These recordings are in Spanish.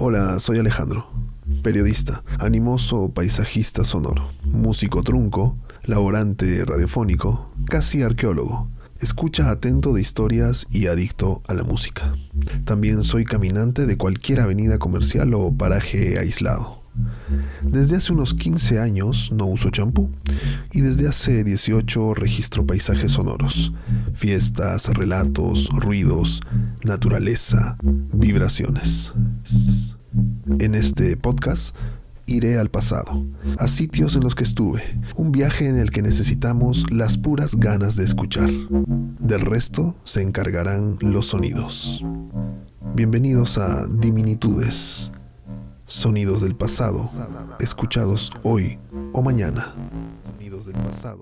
Hola, soy Alejandro, periodista, animoso paisajista sonoro, músico trunco, laborante radiofónico, casi arqueólogo. Escucha atento de historias y adicto a la música. También soy caminante de cualquier avenida comercial o paraje aislado. Desde hace unos 15 años no uso champú y desde hace 18 registro paisajes sonoros, fiestas, relatos, ruidos, naturaleza, vibraciones. En este podcast iré al pasado, a sitios en los que estuve, un viaje en el que necesitamos las puras ganas de escuchar. Del resto se encargarán los sonidos. Bienvenidos a Diminitudes, sonidos del pasado, escuchados hoy o mañana. Sonidos del pasado.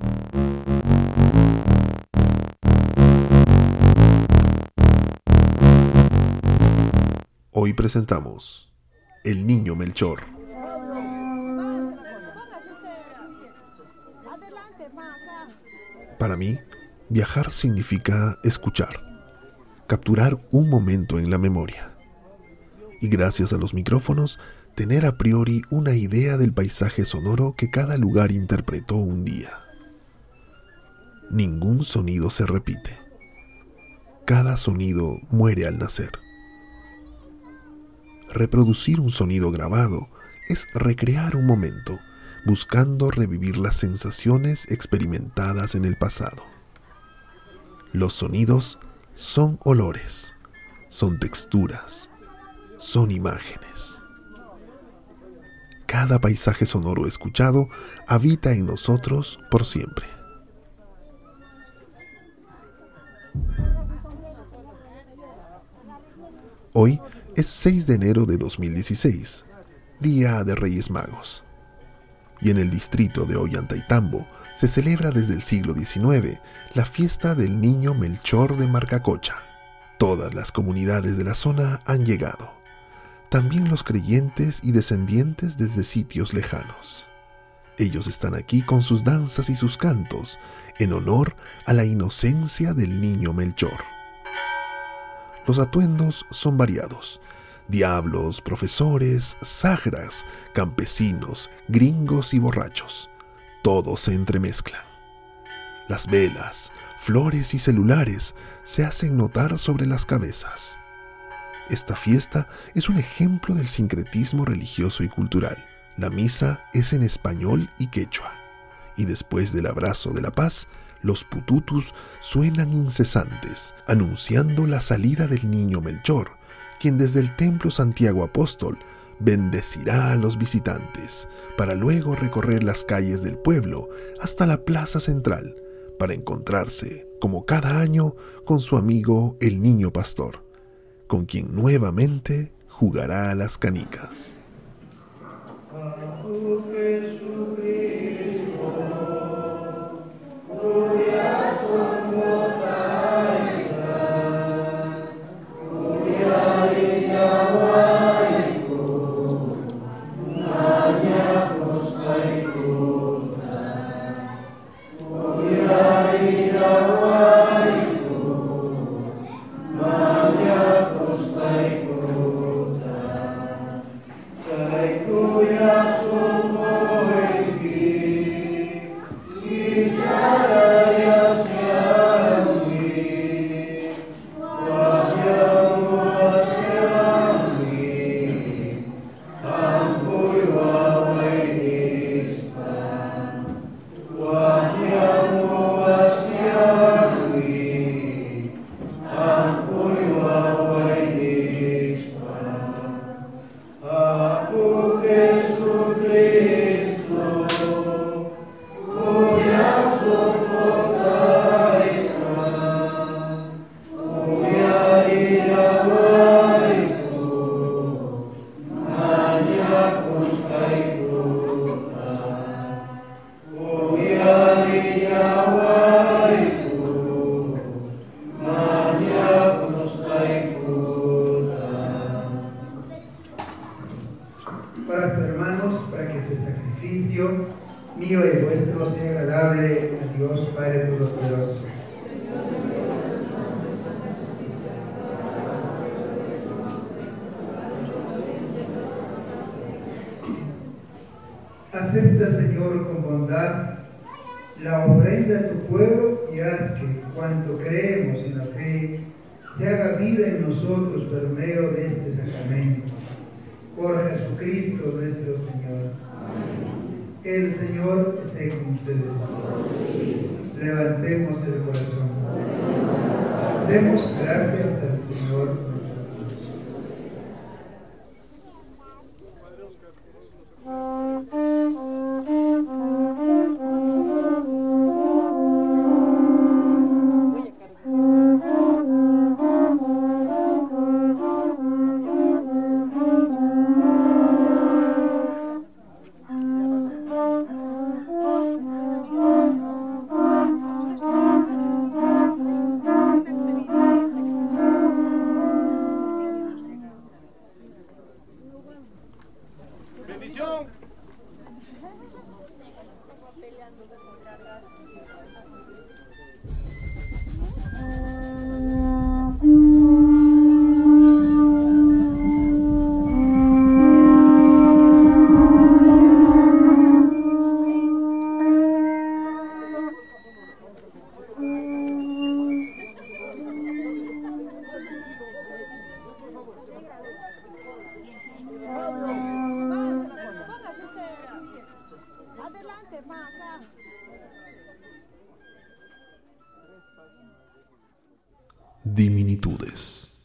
Hoy presentamos El Niño Melchor. Para mí, viajar significa escuchar, capturar un momento en la memoria. Y gracias a los micrófonos, tener a priori una idea del paisaje sonoro que cada lugar interpretó un día. Ningún sonido se repite. Cada sonido muere al nacer. Reproducir un sonido grabado es recrear un momento, buscando revivir las sensaciones experimentadas en el pasado. Los sonidos son olores, son texturas, son imágenes. Cada paisaje sonoro escuchado habita en nosotros por siempre. Hoy es 6 de enero de 2016, Día de Reyes Magos y en el distrito de Ollantaytambo se celebra desde el siglo XIX la fiesta del Niño Melchor de Marcacocha. Todas las comunidades de la zona han llegado, también los creyentes y descendientes desde sitios lejanos. Ellos están aquí con sus danzas y sus cantos en honor a la inocencia del niño Melchor. Los atuendos son variados diablos, profesores, sagras, campesinos, gringos y borrachos. Todos se entremezclan. Las velas, flores y celulares se hacen notar sobre las cabezas. Esta fiesta es un ejemplo del sincretismo religioso y cultural. La misa es en español y quechua. Y después del abrazo de la paz, los pututus suenan incesantes, anunciando la salida del niño Melchor, quien desde el Templo Santiago Apóstol bendecirá a los visitantes, para luego recorrer las calles del pueblo hasta la plaza central, para encontrarse, como cada año, con su amigo el niño pastor, con quien nuevamente jugará a las canicas. Yeah. mío y vuestro sea agradable a Dios Padre Todopoderoso. Acepta, Señor, con bondad la ofrenda de tu pueblo y haz que cuanto creemos en la fe se haga vida en nosotros por medio de este sacramento. Por Jesucristo nuestro Señor. Amén. El Señor esté con ustedes. Levantemos el corazón. Demos gracias diminitudes.